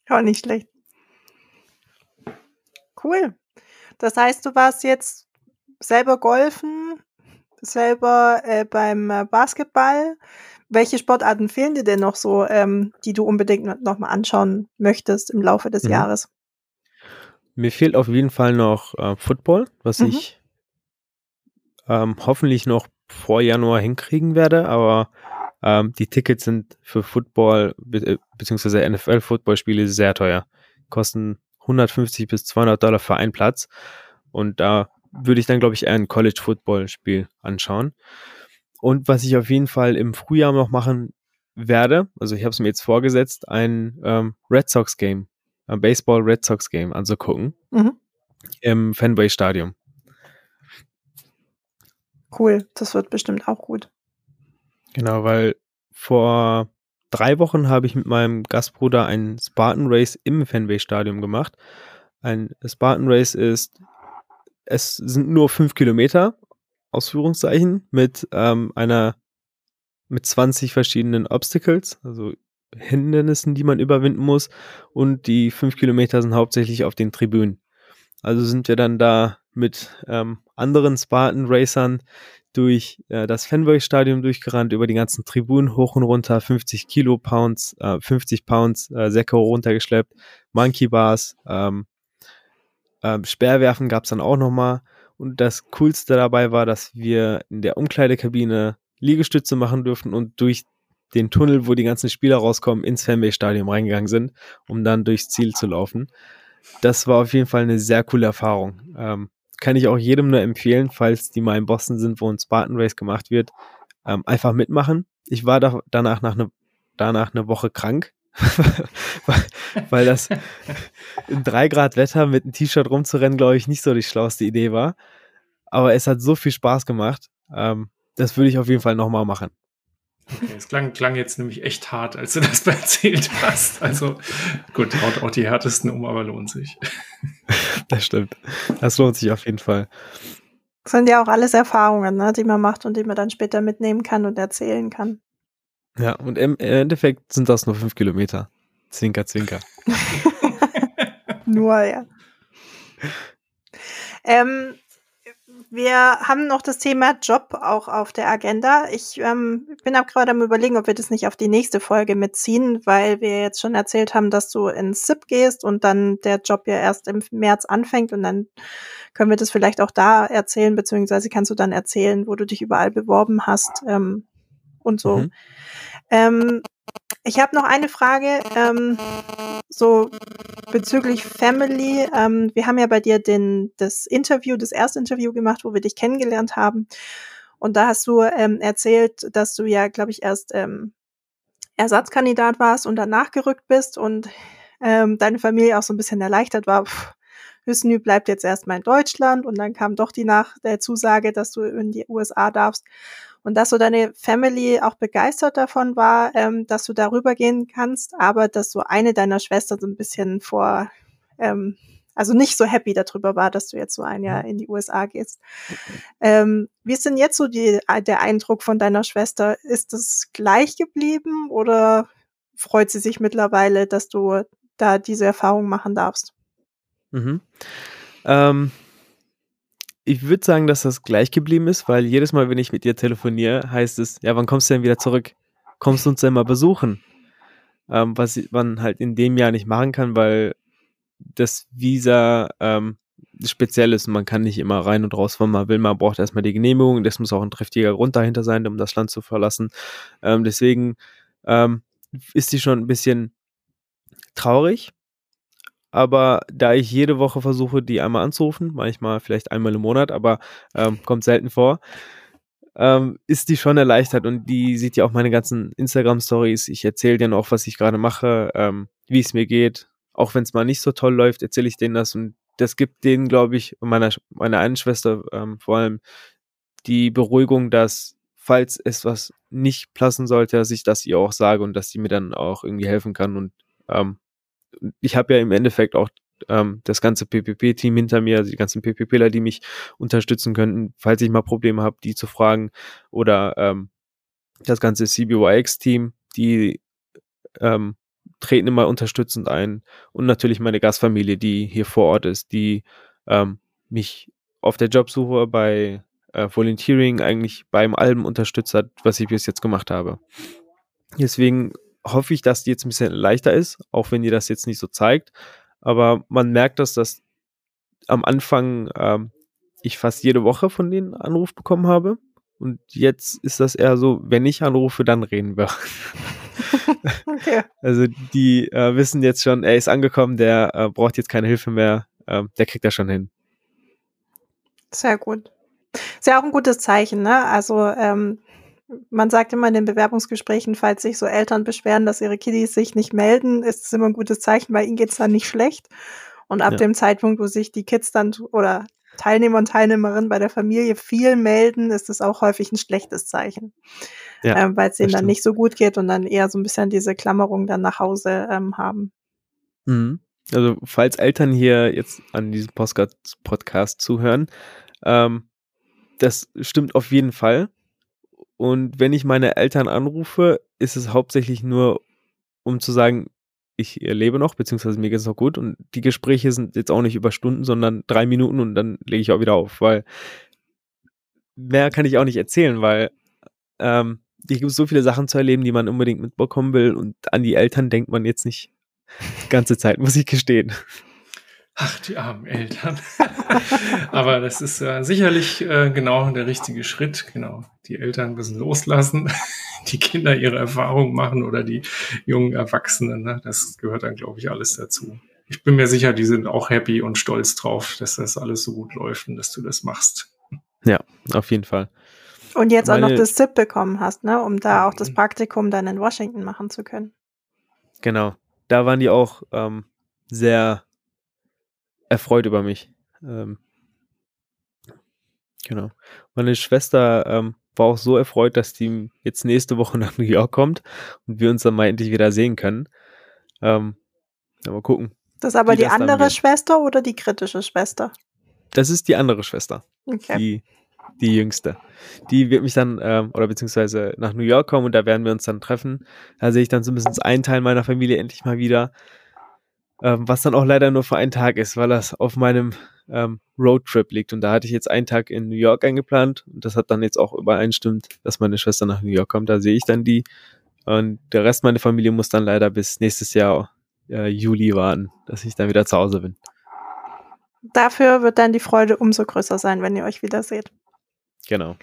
Speaker 4: Auch nicht schlecht. Cool. Das heißt, du warst jetzt selber golfen, selber äh, beim äh, Basketball. Welche Sportarten fehlen dir denn noch so, ähm, die du unbedingt noch mal anschauen möchtest im Laufe des mhm. Jahres?
Speaker 3: Mir fehlt auf jeden Fall noch äh, Football, was mhm. ich ähm, hoffentlich noch vor Januar hinkriegen werde, aber ähm, die Tickets sind für Football be äh, bzw. NFL-Footballspiele sehr teuer. Kosten 150 bis 200 Dollar für einen Platz. Und da würde ich dann, glaube ich, eher ein College-Football-Spiel anschauen. Und was ich auf jeden Fall im Frühjahr noch machen werde, also ich habe es mir jetzt vorgesetzt, ein ähm, Red Sox-Game, ein Baseball-Red Sox-Game anzugucken mhm. im Fenway-Stadium.
Speaker 4: Cool, das wird bestimmt auch gut.
Speaker 3: Genau, weil vor drei Wochen habe ich mit meinem Gastbruder ein Spartan Race im Fenway Stadium gemacht. Ein Spartan Race ist, es sind nur fünf Kilometer, Ausführungszeichen, mit ähm, einer, mit 20 verschiedenen Obstacles, also Hindernissen, die man überwinden muss. Und die fünf Kilometer sind hauptsächlich auf den Tribünen. Also sind wir dann da mit ähm, anderen Spartan-Racern durch äh, das Fenway-Stadion durchgerannt, über die ganzen Tribünen hoch und runter, 50 Kilo Pounds, äh, 50 Pounds äh, Säcke runtergeschleppt, Monkey Bars, ähm, äh, Speerwerfen gab es dann auch nochmal. Und das Coolste dabei war, dass wir in der Umkleidekabine Liegestütze machen durften und durch den Tunnel, wo die ganzen Spieler rauskommen, ins Fenway-Stadion reingegangen sind, um dann durchs Ziel zu laufen. Das war auf jeden Fall eine sehr coole Erfahrung. Ähm, kann ich auch jedem nur empfehlen, falls die mal in Boston sind, wo ein Spartan Race gemacht wird, ähm, einfach mitmachen. Ich war da, danach nach ne, danach eine Woche krank, weil, das in drei Grad Wetter mit einem T-Shirt rumzurennen, glaube ich, nicht so die schlauste Idee war. Aber es hat so viel Spaß gemacht. Ähm, das würde ich auf jeden Fall nochmal machen.
Speaker 2: Okay, es klang, klang jetzt nämlich echt hart, als du das erzählt hast. Also gut, haut auch die härtesten um, aber lohnt sich.
Speaker 3: Das stimmt. Das lohnt sich auf jeden Fall.
Speaker 4: Das sind ja auch alles Erfahrungen, ne, die man macht und die man dann später mitnehmen kann und erzählen kann.
Speaker 3: Ja, und im Endeffekt sind das nur fünf Kilometer. Zwinker, zwinker.
Speaker 4: nur, ja. Ähm, wir haben noch das Thema Job auch auf der Agenda. Ich ähm, bin auch gerade am überlegen, ob wir das nicht auf die nächste Folge mitziehen, weil wir jetzt schon erzählt haben, dass du ins SIP gehst und dann der Job ja erst im März anfängt und dann können wir das vielleicht auch da erzählen, beziehungsweise kannst du dann erzählen, wo du dich überall beworben hast ähm, und so. Mhm. Ähm, ich habe noch eine Frage, ähm, so bezüglich Family. Ähm, wir haben ja bei dir den, das Interview, das erste Interview gemacht, wo wir dich kennengelernt haben. Und da hast du ähm, erzählt, dass du ja, glaube ich, erst ähm, Ersatzkandidat warst und danach gerückt bist und ähm, deine Familie auch so ein bisschen erleichtert war. Pff, Hüsnü bleibt jetzt erstmal in Deutschland und dann kam doch die nach der Zusage, dass du in die USA darfst. Und dass so deine Family auch begeistert davon war, ähm, dass du darüber gehen kannst, aber dass so eine deiner Schwestern so ein bisschen vor, ähm, also nicht so happy darüber war, dass du jetzt so ein Jahr in die USA gehst. Ähm, wie ist denn jetzt so die, der Eindruck von deiner Schwester? Ist es gleich geblieben oder freut sie sich mittlerweile, dass du da diese Erfahrung machen darfst?
Speaker 3: Mhm. Ähm, ich würde sagen, dass das gleich geblieben ist, weil jedes Mal, wenn ich mit ihr telefoniere, heißt es, ja, wann kommst du denn wieder zurück? Kommst du uns denn mal besuchen? Ähm, was man halt in dem Jahr nicht machen kann, weil das Visa ähm, speziell ist und man kann nicht immer rein und raus, wenn man will. Man braucht erstmal die Genehmigung. Das muss auch ein triftiger Grund dahinter sein, um das Land zu verlassen. Ähm, deswegen ähm, ist sie schon ein bisschen traurig, aber da ich jede Woche versuche, die einmal anzurufen, manchmal vielleicht einmal im Monat, aber ähm, kommt selten vor, ähm, ist die schon erleichtert und die sieht ja auch meine ganzen Instagram-Stories. Ich erzähle denen auch, was ich gerade mache, ähm, wie es mir geht. Auch wenn es mal nicht so toll läuft, erzähle ich denen das und das gibt denen, glaube ich, meiner, meiner einen Schwester ähm, vor allem die Beruhigung, dass falls es was nicht passen sollte, dass ich das ihr auch sage und dass sie mir dann auch irgendwie helfen kann und ähm, ich habe ja im Endeffekt auch ähm, das ganze PPP-Team hinter mir, also die ganzen PPPler, die mich unterstützen könnten, falls ich mal Probleme habe, die zu fragen. Oder ähm, das ganze CBYX-Team, die ähm, treten immer unterstützend ein. Und natürlich meine Gastfamilie, die hier vor Ort ist, die ähm, mich auf der Jobsuche bei äh, Volunteering eigentlich beim Alben unterstützt hat, was ich bis jetzt gemacht habe. Deswegen hoffe ich, dass die jetzt ein bisschen leichter ist, auch wenn ihr das jetzt nicht so zeigt. Aber man merkt, dass das am Anfang ähm, ich fast jede Woche von denen Anruf bekommen habe. Und jetzt ist das eher so, wenn ich anrufe, dann reden wir. okay. Also die äh, wissen jetzt schon, er ist angekommen, der äh, braucht jetzt keine Hilfe mehr, äh, der kriegt das schon hin.
Speaker 4: Sehr gut. Ist ja auch ein gutes Zeichen, ne? Also ähm, man sagt immer in den Bewerbungsgesprächen, falls sich so Eltern beschweren, dass ihre Kiddies sich nicht melden, ist es immer ein gutes Zeichen, weil ihnen geht's dann nicht schlecht. Und ab ja. dem Zeitpunkt, wo sich die Kids dann oder Teilnehmer und Teilnehmerinnen bei der Familie viel melden, ist es auch häufig ein schlechtes Zeichen. Ja, ähm, Weil es denen dann nicht so gut geht und dann eher so ein bisschen diese Klammerung dann nach Hause ähm, haben.
Speaker 3: Mhm. Also, falls Eltern hier jetzt an diesem Podcast, Podcast zuhören, ähm, das stimmt auf jeden Fall. Und wenn ich meine Eltern anrufe, ist es hauptsächlich nur, um zu sagen, ich lebe noch, beziehungsweise mir geht es noch gut. Und die Gespräche sind jetzt auch nicht über Stunden, sondern drei Minuten und dann lege ich auch wieder auf, weil mehr kann ich auch nicht erzählen, weil ähm, hier gibt es so viele Sachen zu erleben, die man unbedingt mitbekommen will. Und an die Eltern denkt man jetzt nicht die ganze Zeit, muss ich gestehen.
Speaker 2: Ach, die armen Eltern. Aber das ist äh, sicherlich äh, genau der richtige Schritt. Genau. Die Eltern müssen loslassen, die Kinder ihre Erfahrungen machen oder die jungen Erwachsenen. Ne? Das gehört dann, glaube ich, alles dazu. Ich bin mir sicher, die sind auch happy und stolz drauf, dass das alles so gut läuft und dass du das machst.
Speaker 3: Ja, auf jeden Fall.
Speaker 4: Und jetzt Meine, auch noch das ZIP bekommen hast, ne, um da auch das mhm. Praktikum dann in Washington machen zu können.
Speaker 3: Genau. Da waren die auch ähm, sehr erfreut über mich. Ähm, genau. Meine Schwester ähm, war auch so erfreut, dass die jetzt nächste Woche nach New York kommt und wir uns dann mal endlich wieder sehen können. Ähm, mal gucken.
Speaker 4: Das ist aber die andere Schwester oder die kritische Schwester?
Speaker 3: Das ist die andere Schwester. Okay. Die, die jüngste. Die wird mich dann, ähm, oder beziehungsweise nach New York kommen und da werden wir uns dann treffen. Da sehe ich dann zumindest einen Teil meiner Familie endlich mal wieder ähm, was dann auch leider nur für einen Tag ist, weil das auf meinem ähm, Roadtrip liegt. Und da hatte ich jetzt einen Tag in New York eingeplant und das hat dann jetzt auch übereinstimmt, dass meine Schwester nach New York kommt. Da sehe ich dann die. Und der Rest meiner Familie muss dann leider bis nächstes Jahr äh, Juli warten, dass ich dann wieder zu Hause bin.
Speaker 4: Dafür wird dann die Freude umso größer sein, wenn ihr euch wieder seht.
Speaker 3: Genau.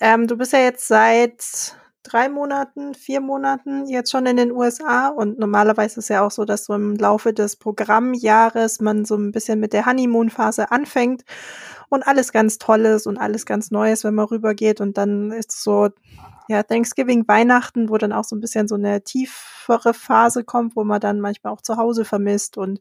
Speaker 4: Ähm, du bist ja jetzt seit drei Monaten, vier Monaten jetzt schon in den USA und normalerweise ist ja auch so, dass so im Laufe des Programmjahres man so ein bisschen mit der Honeymoon-Phase anfängt und alles ganz Tolles und alles ganz Neues, wenn man rübergeht. Und dann ist so ja, Thanksgiving, Weihnachten, wo dann auch so ein bisschen so eine tiefere Phase kommt, wo man dann manchmal auch zu Hause vermisst. Und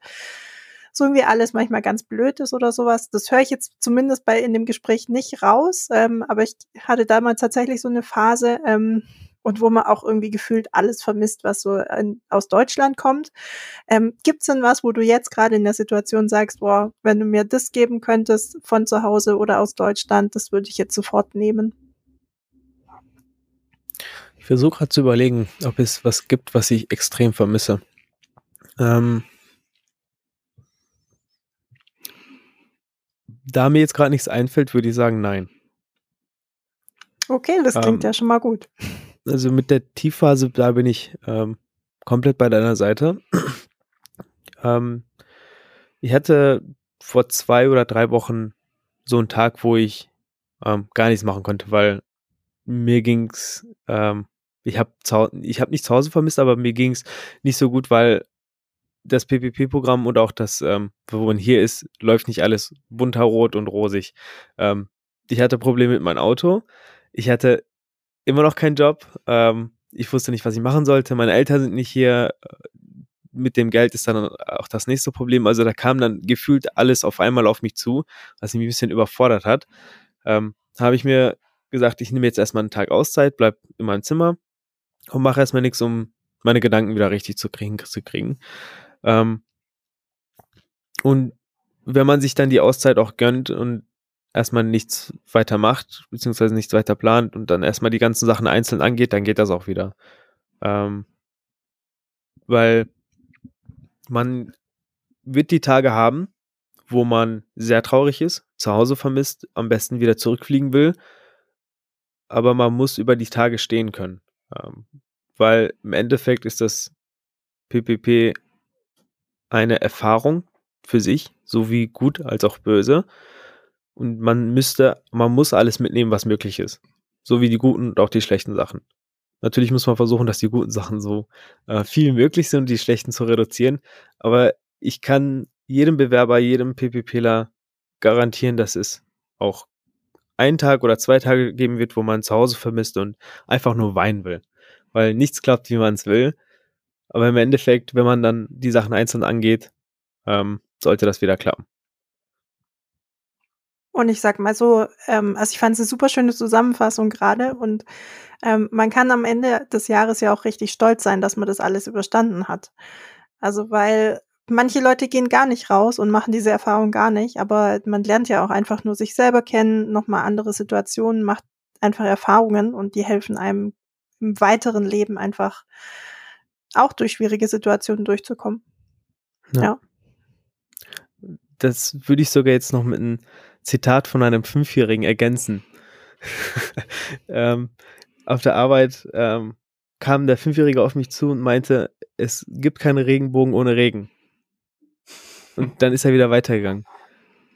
Speaker 4: so irgendwie alles manchmal ganz blöd ist oder sowas. Das höre ich jetzt zumindest bei in dem Gespräch nicht raus. Ähm, aber ich hatte damals tatsächlich so eine Phase, ähm, und wo man auch irgendwie gefühlt alles vermisst, was so in, aus Deutschland kommt. Ähm, Gibt es denn was, wo du jetzt gerade in der Situation sagst, boah, wenn du mir das geben könntest von zu Hause oder aus Deutschland, das würde ich jetzt sofort nehmen?
Speaker 3: Ich versuche gerade zu überlegen, ob es was gibt, was ich extrem vermisse. Ähm, Da mir jetzt gerade nichts einfällt, würde ich sagen, nein.
Speaker 4: Okay, das klingt ähm, ja schon mal gut.
Speaker 3: Also mit der Tiefphase, da bin ich ähm, komplett bei deiner Seite. ähm, ich hatte vor zwei oder drei Wochen so einen Tag, wo ich ähm, gar nichts machen konnte, weil mir ging's, ähm, ich habe ich hab nicht zu Hause vermisst, aber mir ging's nicht so gut, weil das PPP-Programm und auch das, ähm, wo man hier ist, läuft nicht alles bunterrot und rosig. Ähm, ich hatte Probleme mit meinem Auto. Ich hatte immer noch keinen Job. Ähm, ich wusste nicht, was ich machen sollte. Meine Eltern sind nicht hier. Mit dem Geld ist dann auch das nächste Problem. Also da kam dann gefühlt alles auf einmal auf mich zu, was mich ein bisschen überfordert hat. Ähm, habe ich mir gesagt, ich nehme jetzt erstmal einen Tag Auszeit, bleib in meinem Zimmer und mache erstmal nichts, um meine Gedanken wieder richtig zu kriegen. Zu kriegen. Ähm, und wenn man sich dann die Auszeit auch gönnt und erstmal nichts weiter macht, beziehungsweise nichts weiter plant und dann erstmal die ganzen Sachen einzeln angeht, dann geht das auch wieder. Ähm, weil man wird die Tage haben, wo man sehr traurig ist, zu Hause vermisst, am besten wieder zurückfliegen will, aber man muss über die Tage stehen können. Ähm, weil im Endeffekt ist das PPP eine Erfahrung für sich, sowie gut als auch böse. Und man müsste, man muss alles mitnehmen, was möglich ist. So wie die guten und auch die schlechten Sachen. Natürlich muss man versuchen, dass die guten Sachen so äh, viel möglich sind, die schlechten zu reduzieren. Aber ich kann jedem Bewerber, jedem PPPler garantieren, dass es auch einen Tag oder zwei Tage geben wird, wo man zu Hause vermisst und einfach nur weinen will. Weil nichts klappt, wie man es will. Aber im Endeffekt, wenn man dann die Sachen einzeln angeht, ähm, sollte das wieder klappen.
Speaker 4: Und ich sag mal so, ähm, also ich fand es eine super schöne Zusammenfassung gerade und ähm, man kann am Ende des Jahres ja auch richtig stolz sein, dass man das alles überstanden hat. Also weil manche Leute gehen gar nicht raus und machen diese Erfahrung gar nicht, aber man lernt ja auch einfach nur sich selber kennen, nochmal andere Situationen, macht einfach Erfahrungen und die helfen einem im weiteren Leben einfach auch durch schwierige Situationen durchzukommen. Ja. ja.
Speaker 3: Das würde ich sogar jetzt noch mit einem Zitat von einem Fünfjährigen ergänzen. ähm, auf der Arbeit ähm, kam der Fünfjährige auf mich zu und meinte, es gibt keine Regenbogen ohne Regen. Und dann ist er wieder weitergegangen.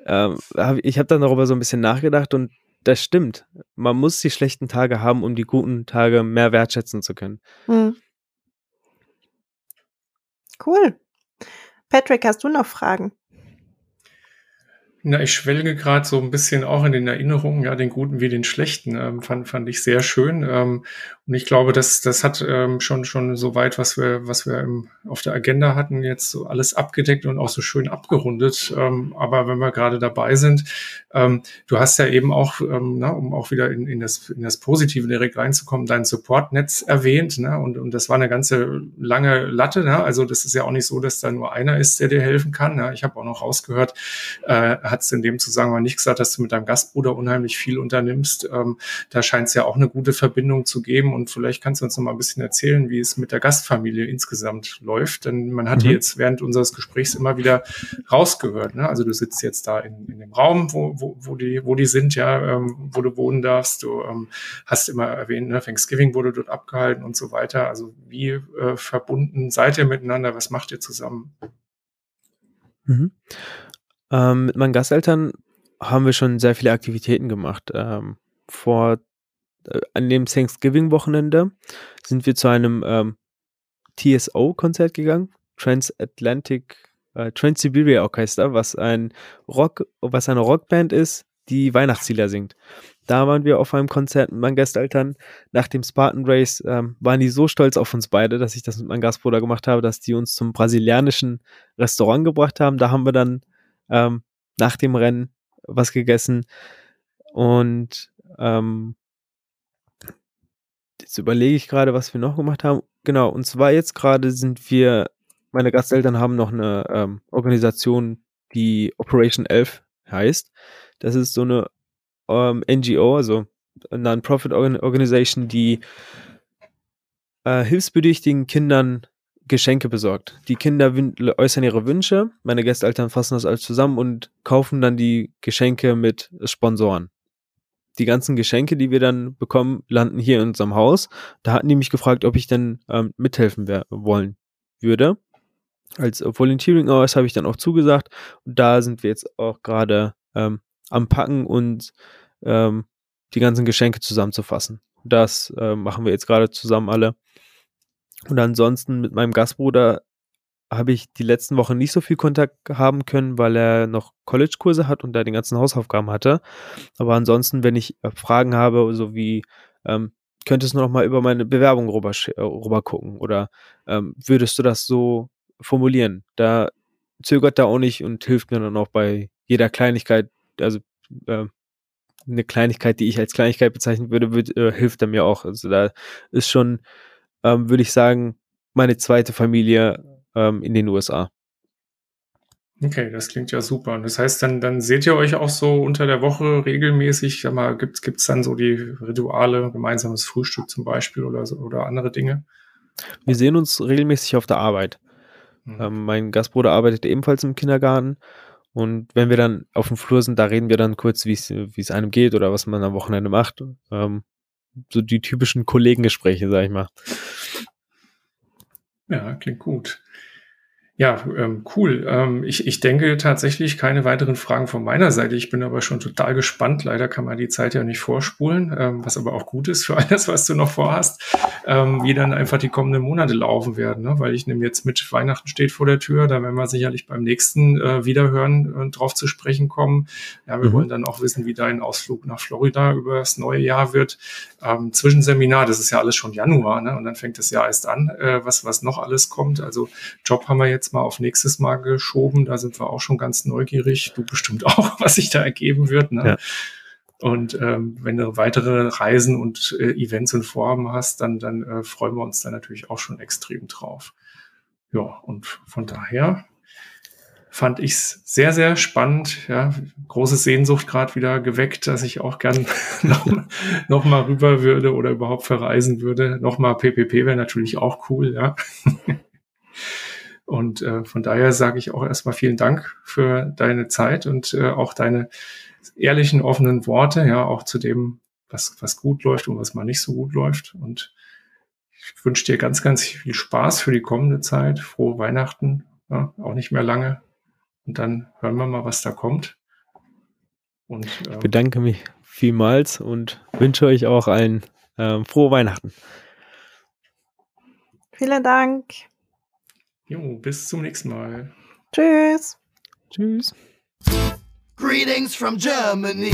Speaker 3: Ähm, ich habe dann darüber so ein bisschen nachgedacht und das stimmt. Man muss die schlechten Tage haben, um die guten Tage mehr wertschätzen zu können. Hm.
Speaker 4: Cool. Patrick, hast du noch Fragen?
Speaker 2: Na, ich schwelge gerade so ein bisschen auch in den Erinnerungen, ja, den Guten wie den Schlechten, ähm, fand, fand ich sehr schön. Ähm, und ich glaube, das, das hat ähm, schon, schon so weit, was wir, was wir im, auf der Agenda hatten, jetzt so alles abgedeckt und auch so schön abgerundet. Ähm, aber wenn wir gerade dabei sind, ähm, du hast ja eben auch, ähm, na, um auch wieder in, in, das, in das Positive direkt reinzukommen, dein Supportnetz erwähnt, ne? und, und das war eine ganze lange Latte. Ne? Also das ist ja auch nicht so, dass da nur einer ist, der dir helfen kann. Ne? Ich habe auch noch rausgehört, äh, hat es in dem Zusammenhang nicht gesagt, dass du mit deinem Gastbruder unheimlich viel unternimmst. Ähm, da scheint es ja auch eine gute Verbindung zu geben und vielleicht kannst du uns noch mal ein bisschen erzählen, wie es mit der Gastfamilie insgesamt läuft. Denn man hat mhm. jetzt während unseres Gesprächs immer wieder rausgehört. Ne? Also du sitzt jetzt da in, in dem Raum, wo, wo, wo, die, wo die sind, ja, ähm, wo du wohnen darfst. Du ähm, hast immer erwähnt, ne? Thanksgiving wurde dort abgehalten und so weiter. Also wie äh, verbunden seid ihr miteinander? Was macht ihr zusammen?
Speaker 3: Mhm. Ähm, mit meinen Gasteltern haben wir schon sehr viele Aktivitäten gemacht. Ähm, vor äh, an dem Thanksgiving-Wochenende sind wir zu einem ähm, TSO-Konzert gegangen, Transatlantic äh, Trans-Siberia Orchester, was ein Rock, was eine Rockband ist, die Weihnachtslieder singt. Da waren wir auf einem Konzert mit meinen Gasteltern. Nach dem Spartan Race ähm, waren die so stolz auf uns beide, dass ich das mit meinem Gastbruder gemacht habe, dass die uns zum brasilianischen Restaurant gebracht haben. Da haben wir dann ähm, nach dem Rennen was gegessen. Und ähm, jetzt überlege ich gerade, was wir noch gemacht haben. Genau, und zwar jetzt gerade sind wir, meine Gasteltern haben noch eine ähm, Organisation, die Operation 11 heißt. Das ist so eine ähm, NGO, also Non-Profit Organization, die äh, hilfsbedürftigen Kindern Geschenke besorgt. Die Kinder äußern ihre Wünsche, meine Gästeeltern fassen das alles zusammen und kaufen dann die Geschenke mit Sponsoren. Die ganzen Geschenke, die wir dann bekommen, landen hier in unserem Haus. Da hatten die mich gefragt, ob ich denn ähm, mithelfen wollen würde. Als Volunteering Hours habe ich dann auch zugesagt. Und da sind wir jetzt auch gerade ähm, am Packen und ähm, die ganzen Geschenke zusammenzufassen. Das äh, machen wir jetzt gerade zusammen alle. Und ansonsten mit meinem Gastbruder habe ich die letzten Wochen nicht so viel Kontakt haben können, weil er noch College-Kurse hat und da den ganzen Hausaufgaben hatte. Aber ansonsten, wenn ich äh, Fragen habe, so wie, ähm, könntest du noch mal über meine Bewerbung rüber, äh, rüber gucken oder ähm, würdest du das so formulieren? Da zögert er auch nicht und hilft mir dann auch bei jeder Kleinigkeit, also äh, eine Kleinigkeit, die ich als Kleinigkeit bezeichnen würde, wird, äh, hilft er mir auch. Also da ist schon ähm, würde ich sagen, meine zweite Familie ähm, in den USA.
Speaker 2: Okay, das klingt ja super. Und das heißt, dann, dann seht ihr euch auch so unter der Woche regelmäßig. Sag mal, gibt es dann so die Rituale, gemeinsames Frühstück zum Beispiel oder, so, oder andere Dinge?
Speaker 3: Wir sehen uns regelmäßig auf der Arbeit. Mhm. Ähm, mein Gastbruder arbeitet ebenfalls im Kindergarten. Und wenn wir dann auf dem Flur sind, da reden wir dann kurz, wie es einem geht oder was man am Wochenende macht. Ähm, so die typischen Kollegengespräche, sag ich mal.
Speaker 2: Ja, klingt gut. Ja, ähm, cool. Ähm, ich, ich denke tatsächlich keine weiteren Fragen von meiner Seite. Ich bin aber schon total gespannt. Leider kann man die Zeit ja nicht vorspulen, ähm, was aber auch gut ist für alles, was du noch vorhast, ähm, wie dann einfach die kommenden Monate laufen werden. Ne? Weil ich nehme jetzt mit, Weihnachten steht vor der Tür, da werden wir sicherlich beim nächsten äh, Wiederhören äh, drauf zu sprechen kommen. Ja, wir mhm. wollen dann auch wissen, wie dein Ausflug nach Florida über das neue Jahr wird. Ähm, Zwischenseminar, das ist ja alles schon Januar, ne? und dann fängt das Jahr erst an, äh, was, was noch alles kommt. Also Job haben wir jetzt jetzt mal auf nächstes Mal geschoben. Da sind wir auch schon ganz neugierig. Du bestimmt auch, was sich da ergeben wird. Ne? Ja. Und ähm, wenn du weitere Reisen und äh, Events und Vorhaben hast, dann, dann äh, freuen wir uns da natürlich auch schon extrem drauf. Ja, und von daher fand ich es sehr, sehr spannend. Ja, große Sehnsucht gerade wieder geweckt, dass ich auch gern noch, noch mal rüber würde oder überhaupt verreisen würde. Nochmal PPP wäre natürlich auch cool, ja. Und äh, von daher sage ich auch erstmal vielen Dank für deine Zeit und äh, auch deine ehrlichen, offenen Worte, ja, auch zu dem, was, was gut läuft und was mal nicht so gut läuft. Und ich wünsche dir ganz, ganz viel Spaß für die kommende Zeit. Frohe Weihnachten, ja, auch nicht mehr lange. Und dann hören wir mal, was da kommt.
Speaker 3: Und, äh, ich bedanke mich vielmals und wünsche euch auch allen äh, frohe Weihnachten.
Speaker 4: Vielen Dank.
Speaker 2: Jo, bis zum nächsten Mal.
Speaker 4: Tschüss.
Speaker 3: Tschüss.
Speaker 1: Greetings from Germany.